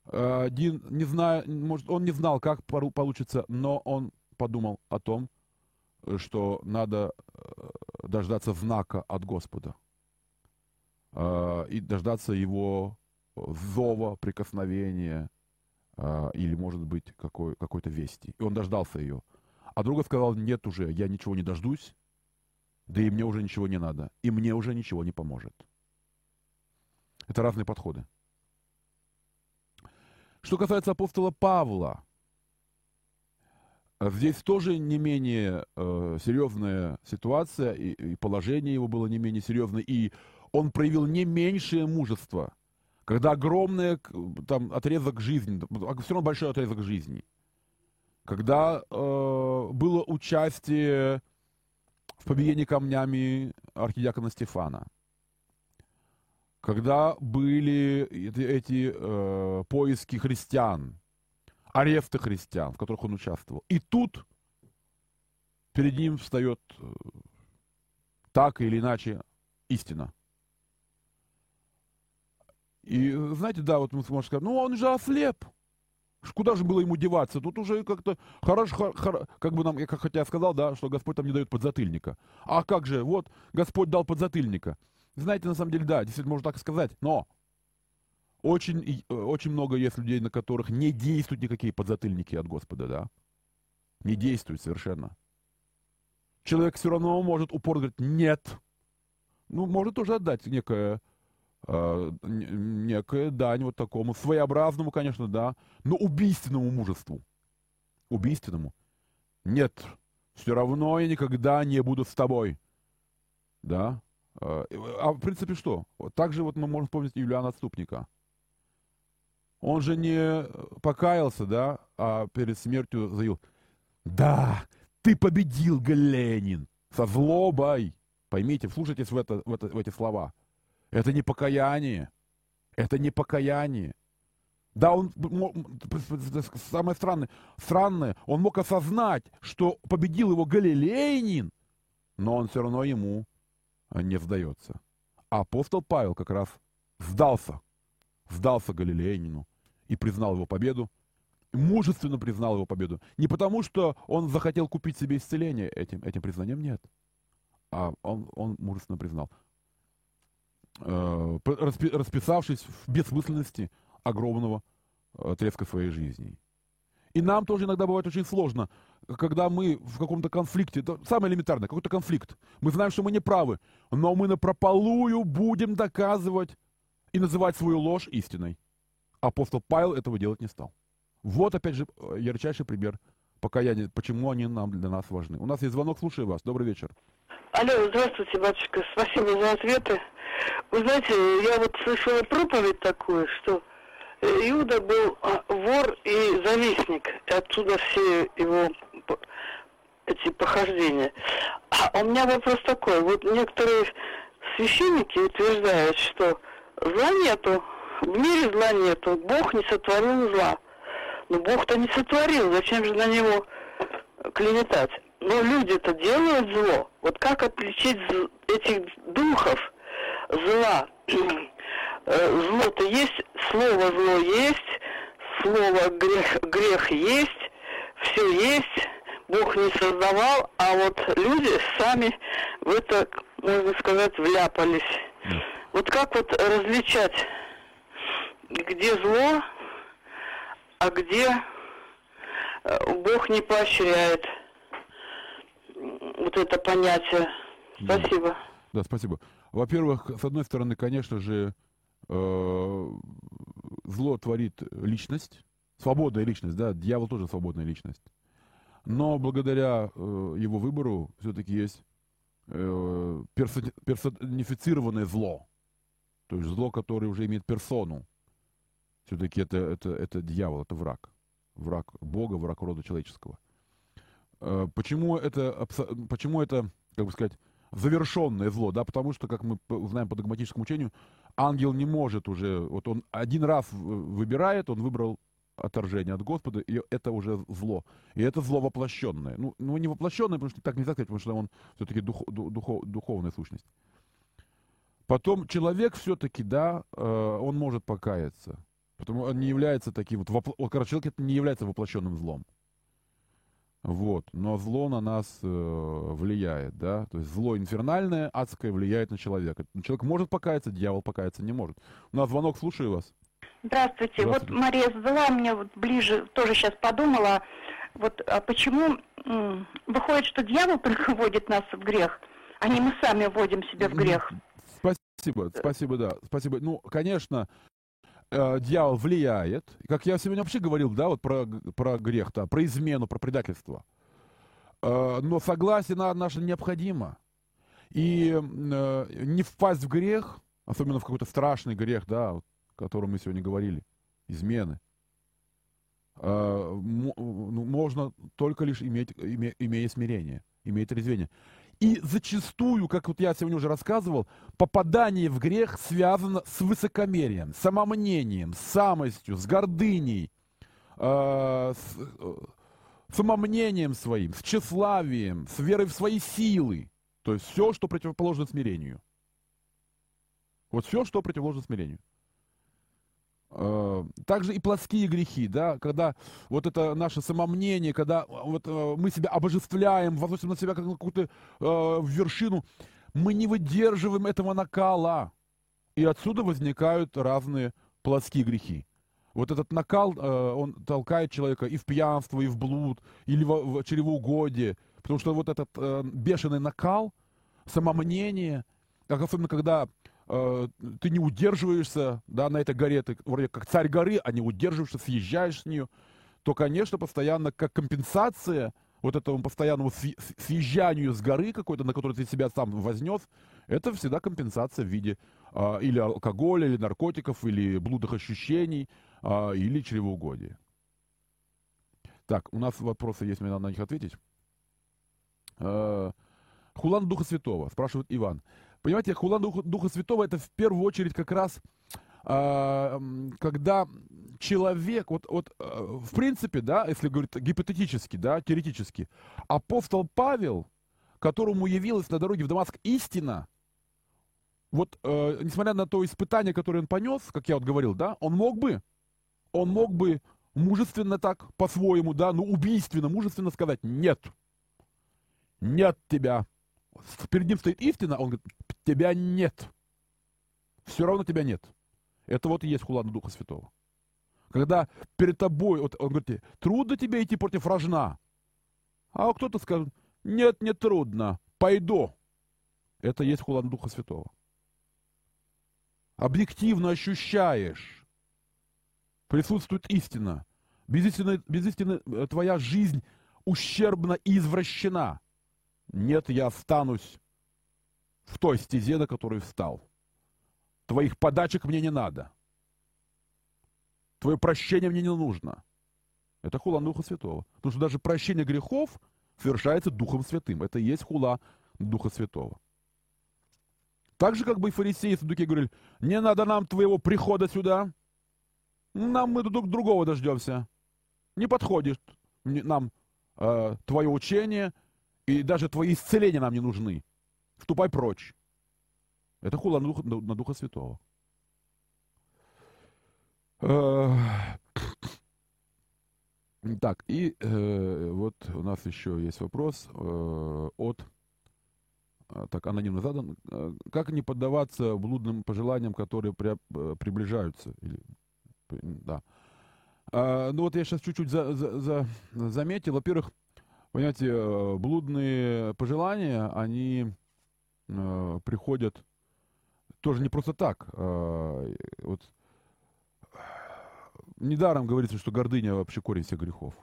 Один не знаю, может, он не знал, как получится, но он подумал о том, что надо э, дождаться знака от Господа э, и дождаться его зова, прикосновения э, или, может быть, какой, какой-то вести. И он дождался ее. А друга сказал, нет уже, я ничего не дождусь, да и мне уже ничего не надо, и мне уже ничего не поможет. Это разные подходы. Что касается апостола Павла, здесь тоже не менее э, серьезная ситуация, и, и положение его было не менее серьезное, и он проявил не меньшее мужество, когда огромный там, отрезок жизни, все равно большой отрезок жизни, когда э, было участие в побиении камнями архидиакона Стефана, когда были эти, эти э, поиски христиан, аресты христиан, в которых он участвовал. И тут перед ним встает э, так или иначе истина. И знаете, да, вот мы сможем сказать, ну он же ослеп. Куда же было ему деваться? Тут уже как-то хорошо, хор, как бы нам, как хотя я сказал, да, что Господь там не дает подзатыльника. А как же, вот, Господь дал подзатыльника. Знаете, на самом деле, да, действительно, можно так сказать, но очень, э, очень много есть людей, на которых не действуют никакие подзатыльники от Господа, да? Не действуют совершенно. Человек все равно может упорно говорить «нет». Ну, может тоже отдать некое, э, некое дань вот такому, своеобразному, конечно, да, но убийственному мужеству. Убийственному. Нет, все равно я никогда не буду с тобой. Да? А, а в принципе что? Также вот мы можем вспомнить Юлиана Отступника. Он же не покаялся, да, а перед смертью заявил, да, ты победил, Ленин, со злобой. Поймите, вслушайтесь в, это, в, это, в эти слова. Это не покаяние. Это не покаяние. Да, он, самое странное, странное, он мог осознать, что победил его Галилейнин, но он все равно ему не сдается. А апостол Павел как раз сдался, сдался Галилеянину и признал его победу, мужественно признал его победу. Не потому, что он захотел купить себе исцеление этим, этим признанием, нет. А он, он мужественно признал. Э, расписавшись в бессмысленности огромного отрезка своей жизни. И нам тоже иногда бывает очень сложно, когда мы в каком-то конфликте, самое элементарное, какой-то конфликт. Мы знаем, что мы не правы, но мы на прополую будем доказывать и называть свою ложь истиной. Апостол Павел этого делать не стал. Вот, опять же, ярчайший пример покаяния, почему они нам для нас важны. У нас есть звонок, слушаю вас. Добрый вечер. Алло, здравствуйте, батюшка. Спасибо за ответы. Вы знаете, я вот слышала проповедь такую, что Иуда был а, вор и завистник. И отсюда все его эти похождения. А у меня вопрос такой. Вот некоторые священники утверждают, что зла нету, в мире зла нету, Бог не сотворил зла. Но Бог-то не сотворил, зачем же на него клеветать? Но люди-то делают зло. Вот как отличить этих духов зла? Э, зло-то есть, слово зло есть, слово грех, грех есть, все есть, Бог не создавал, а вот люди сами в это, можно сказать, вляпались. Вот как вот различать, где зло, а где э, Бог не поощряет вот это понятие. Спасибо. Да, да спасибо. Во-первых, с одной стороны, конечно же, Э, зло творит личность, свободная личность, да, дьявол тоже свободная личность. Но благодаря э, его выбору все-таки есть э, персонифицированное зло. То есть зло, которое уже имеет персону. Все-таки это, это, это дьявол, это враг. Враг Бога, враг рода человеческого. Э, почему это, почему это, как бы сказать, завершенное зло, да, потому что, как мы знаем по догматическому учению, ангел не может уже, вот он один раз выбирает, он выбрал отторжение от Господа, и это уже зло. И это зло воплощенное. Ну, ну не воплощенное, потому что так нельзя сказать, потому что он все-таки дух, дух, духовная сущность. Потом человек все-таки, да, э, он может покаяться. Потому он не является таким вот, вопло... короче, человек это не является воплощенным злом. Вот. Но зло на нас э, влияет, да. То есть зло инфернальное, адское влияет на человека. Человек может покаяться, дьявол покаяться не может. У нас звонок, слушаю вас. Здравствуйте. Здравствуйте. Вот Мария задала мне вот ближе, тоже сейчас подумала, вот а почему выходит, что дьявол приводит нас в грех, а не мы сами вводим себя в грех? Спасибо, спасибо, да, спасибо. Ну, конечно, э, дьявол влияет, как я сегодня вообще говорил, да, вот про, про грех, да, про измену, про предательство. Э, но согласие на, наше необходимо. И э, не впасть в грех, особенно в какой-то страшный грех, да, вот, о котором мы сегодня говорили, измены, э, ну, можно только лишь иметь, име, имея смирение, имея трезвение. И зачастую, как вот я сегодня уже рассказывал, попадание в грех связано с высокомерием, самомнением, самостью, с гордыней, э, с э, самомнением своим, с тщеславием, с верой в свои силы. То есть все, что противоположно смирению. Вот все, что противоположно смирению. Э, также и плотские грехи, да, когда вот это наше самомнение, когда э, вот э, мы себя обожествляем, возносим на себя как на какую-то э, вершину, мы не выдерживаем этого накала. И отсюда возникают разные плотские грехи. Вот этот накал, э, он толкает человека и в пьянство, и в блуд, или в, в чревоугодие. Потому что вот этот э, бешеный накал, самомнение, как особенно когда э, ты не удерживаешься, да, на этой горе, ты вроде как царь горы, а не удерживаешься, съезжаешь с нее, то, конечно, постоянно как компенсация вот этому постоянному съезжанию с горы какой-то, на которой ты себя сам вознес, это всегда компенсация в виде э, или алкоголя, или наркотиков, или блудных ощущений, э, или чревоугодия. Так, у нас вопросы есть, мне надо на них ответить. Э, Хулан Духа Святого, спрашивает Иван. Понимаете, хулан Духа, Духа Святого это в первую очередь как раз э, когда человек, вот, вот э, в принципе, да, если говорить гипотетически, да, теоретически, апостол Павел, которому явилась на дороге в Дамаск истина, вот, э, несмотря на то испытание, которое он понес, как я вот говорил, да, он мог бы, он мог бы мужественно так, по-своему, да, ну убийственно, мужественно сказать «нет». Нет тебя. Перед ним стоит истина, он говорит, тебя нет. Все равно тебя нет. Это вот и есть хула Духа Святого. Когда перед тобой, вот он говорит, трудно тебе идти против рожна. А кто-то скажет, нет, не трудно, пойду. Это есть хула Духа Святого. Объективно ощущаешь. Присутствует истина. Без истины, без истины твоя жизнь ущербна и извращена. Нет, я останусь в той стезе, на которой встал. Твоих подачек мне не надо. Твое прощение мне не нужно. Это хула Духа Святого. Потому что даже прощение грехов совершается Духом Святым. Это и есть хула Духа Святого. Так же, как бы и фарисеи и садуки говорили, не надо нам твоего прихода сюда. Нам мы друг другого дождемся. Не подходит нам э, твое учение, и даже твои исцеления нам не нужны. Ступай прочь. Это хула на Духа, на Духа Святого. Э, так, и э, вот у нас еще есть вопрос э, от, э, так, анонимно задан. Э, как не поддаваться блудным пожеланиям, которые при, э, приближаются? Или, да. А, ну вот я сейчас чуть-чуть за, за, за, заметил. Во-первых, понимаете, блудные пожелания, они э, приходят тоже не просто так. Э, вот недаром говорится, что гордыня вообще корень всех грехов.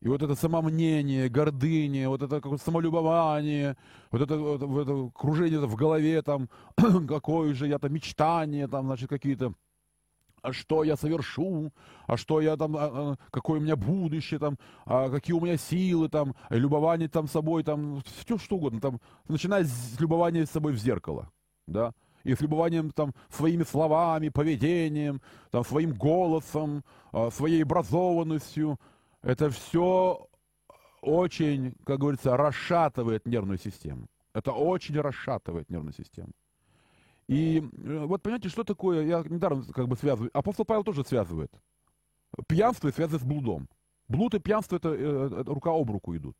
И вот это самомнение, гордыня, вот это какое-то самолюбование, вот это, вот, это кружение в голове, там, какое же я там мечтание, там, значит, какие-то, а что я совершу, а что я там, а, а, какое у меня будущее, там, а какие у меня силы, там, любование там собой, там, все что угодно, там, начиная с любования собой в зеркало, да, и с любованием там своими словами, поведением, там, своим голосом, а, своей образованностью. Это все очень, как говорится, расшатывает нервную систему. Это очень расшатывает нервную систему. И э, вот понимаете, что такое, я недаром как бы связываю, апостол Павел тоже связывает. Пьянство связано с блудом. Блуд и пьянство это, это, это рука об руку идут.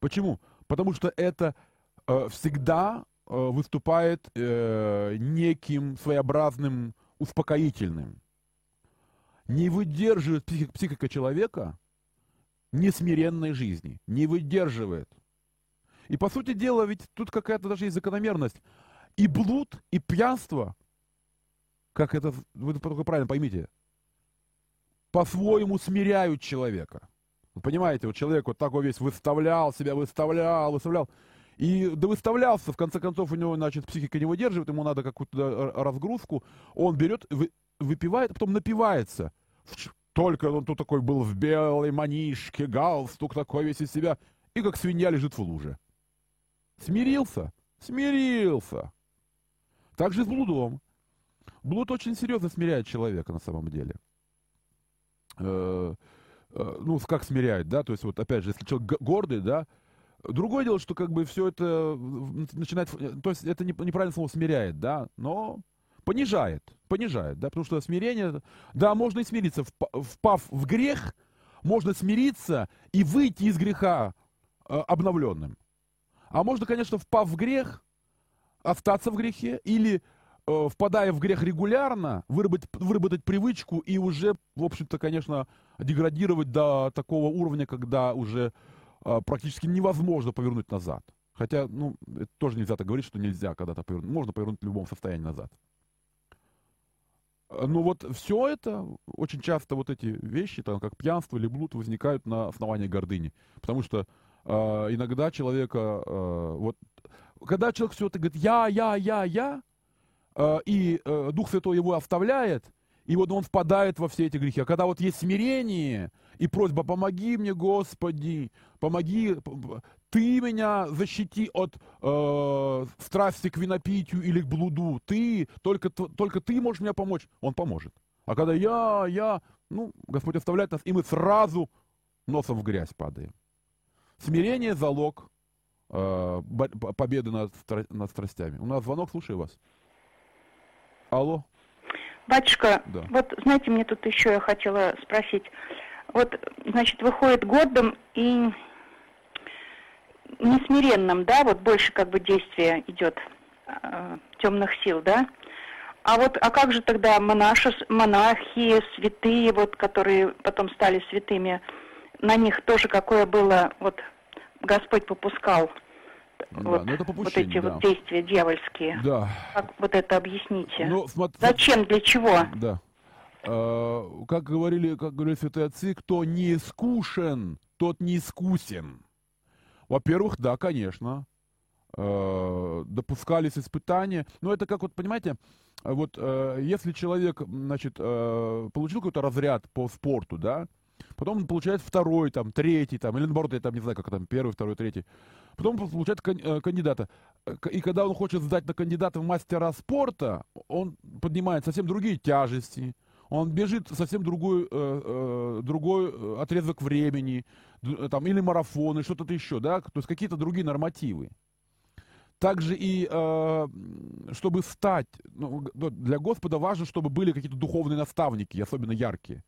Почему? Потому что это э, всегда Э, выступает э, неким своеобразным успокоительным. Не выдерживает психика, психика человека несмиренной жизни. Не выдерживает. И по сути дела, ведь тут какая-то даже есть закономерность. И блуд, и пьянство, как это, вы только правильно поймите, по-своему смиряют человека. Понимаете, вот человек вот такой весь выставлял себя, выставлял, выставлял. И да выставлялся, в конце концов, у него, значит, психика не выдерживает, ему надо какую-то разгрузку. Он берет, выпивает, а потом напивается. Только он тут такой был в белой манишке, галстук такой весь из себя. И как свинья лежит в луже. Смирился? Смирился. Так же с блудом. Блуд очень серьезно смиряет человека на самом деле. Э, э, ну, как смиряет, да, то есть вот опять же, если человек гордый, да, Другое дело, что как бы все это начинает, то есть это не, неправильное слово смиряет, да, но понижает, понижает, да, потому что смирение, да, можно и смириться, впав в грех, можно смириться и выйти из греха э, обновленным. А можно, конечно, впав в грех, остаться в грехе или э, впадая в грех регулярно, выработать, выработать привычку и уже, в общем-то, конечно, деградировать до такого уровня, когда уже а, практически невозможно повернуть назад. Хотя, ну, это тоже нельзя так говорить, что нельзя когда-то повернуть. Можно повернуть в любом состоянии назад. А, ну вот все это, очень часто вот эти вещи, там, как пьянство или блуд, возникают на основании гордыни. Потому что э, иногда человека, э, вот, когда человек все это говорит «я, я, я, я», э, и э, Дух Святой его оставляет, и вот он впадает во все эти грехи. А когда вот есть смирение и просьба «помоги мне, Господи, помоги, ты меня защити от э, страсти к винопитию или к блуду, ты, только, только ты можешь мне помочь», он поможет. А когда я, я, ну, Господь оставляет нас, и мы сразу носом в грязь падаем. Смирение – залог э, победы над, над страстями. У нас звонок, слушаю вас. Алло. Батюшка, да. вот знаете, мне тут еще я хотела спросить. Вот, значит, выходит годом и несмиренным, да, вот больше как бы действия идет э, темных сил, да? А вот, а как же тогда монаши, монахи, святые, вот, которые потом стали святыми, на них тоже какое было, вот, Господь попускал да, вот, ну это вот эти да. вот действия дьявольские. Да. Как вот это объясните? Ну, смотри, Зачем, для чего? Да. А, как говорили, как говорили святые отцы, кто не искушен, тот не искусен. Во-первых, да, конечно, э, допускались испытания. Но это как вот, понимаете, вот э, если человек, значит, э, получил какой-то разряд по спорту, да, потом он получает второй, там, третий, там, или наоборот, я там не знаю, как там, первый, второй, третий, потом он получает э, кандидата. И когда он хочет сдать на кандидата в мастера спорта, он поднимает совсем другие тяжести, он бежит совсем другой, э, э, другой отрезок времени, там, или марафон, или что-то еще, да, то есть какие-то другие нормативы. Также и э, чтобы стать, ну, для Господа важно, чтобы были какие-то духовные наставники, особенно яркие.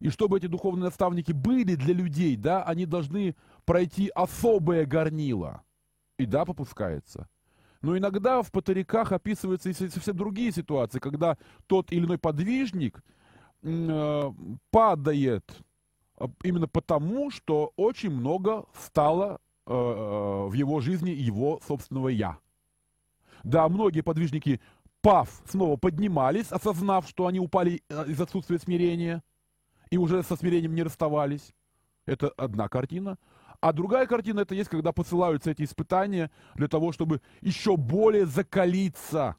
И чтобы эти духовные наставники были для людей, да, они должны пройти особое горнило. И да, попускается. Но иногда в патариках описываются и совсем другие ситуации, когда тот или иной подвижник э, падает э, именно потому, что очень много стало Э, э, в его жизни его собственного «я». Да, многие подвижники, пав, снова поднимались, осознав, что они упали из отсутствия смирения, и уже со смирением не расставались. Это одна картина. А другая картина это есть, когда посылаются эти испытания для того, чтобы еще более закалиться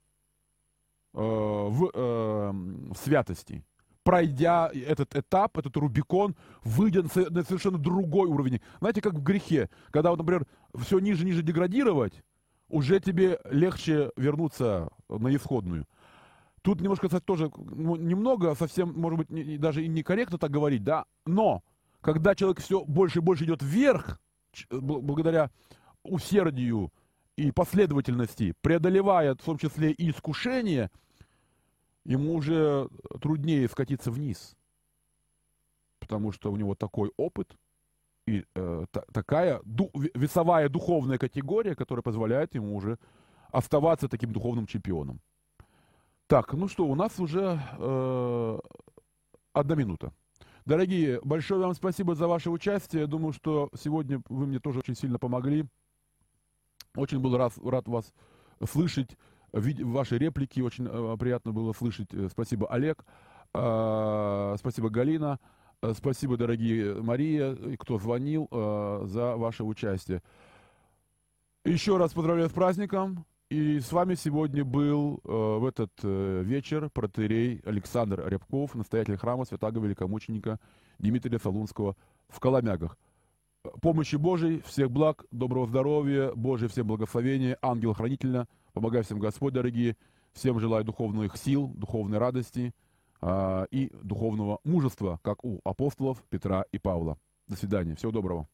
э, в, э, в святости пройдя этот этап, этот Рубикон, выйдя на совершенно другой уровень. Знаете, как в грехе, когда, вот, например, все ниже ниже деградировать, уже тебе легче вернуться на исходную. Тут немножко, кстати, тоже ну, немного, совсем, может быть, не, даже и некорректно так говорить, да, но когда человек все больше и больше идет вверх, благодаря усердию и последовательности, преодолевая в том числе и искушение, ему уже труднее скатиться вниз, потому что у него такой опыт и э, та, такая ду, весовая духовная категория, которая позволяет ему уже оставаться таким духовным чемпионом. Так, ну что, у нас уже э, одна минута. Дорогие, большое вам спасибо за ваше участие. Думаю, что сегодня вы мне тоже очень сильно помогли. Очень был рад, рад вас слышать ваши реплики, очень э, приятно было слышать. Э, спасибо, Олег. А, спасибо, Галина. Э, спасибо, дорогие Мария, кто звонил, за ваше участие. Еще раз поздравляю с праздником. И с вами сегодня был в этот вечер протерей Александр Рябков, настоятель храма святаго великомученика Дмитрия Солунского в Коломягах. Помощи Божией, всех благ, доброго здоровья, Божье всем благословения, ангел-хранительно – Помогай всем Господь, дорогие. Всем желаю духовных сил, духовной радости э, и духовного мужества, как у апостолов Петра и Павла. До свидания. Всего доброго.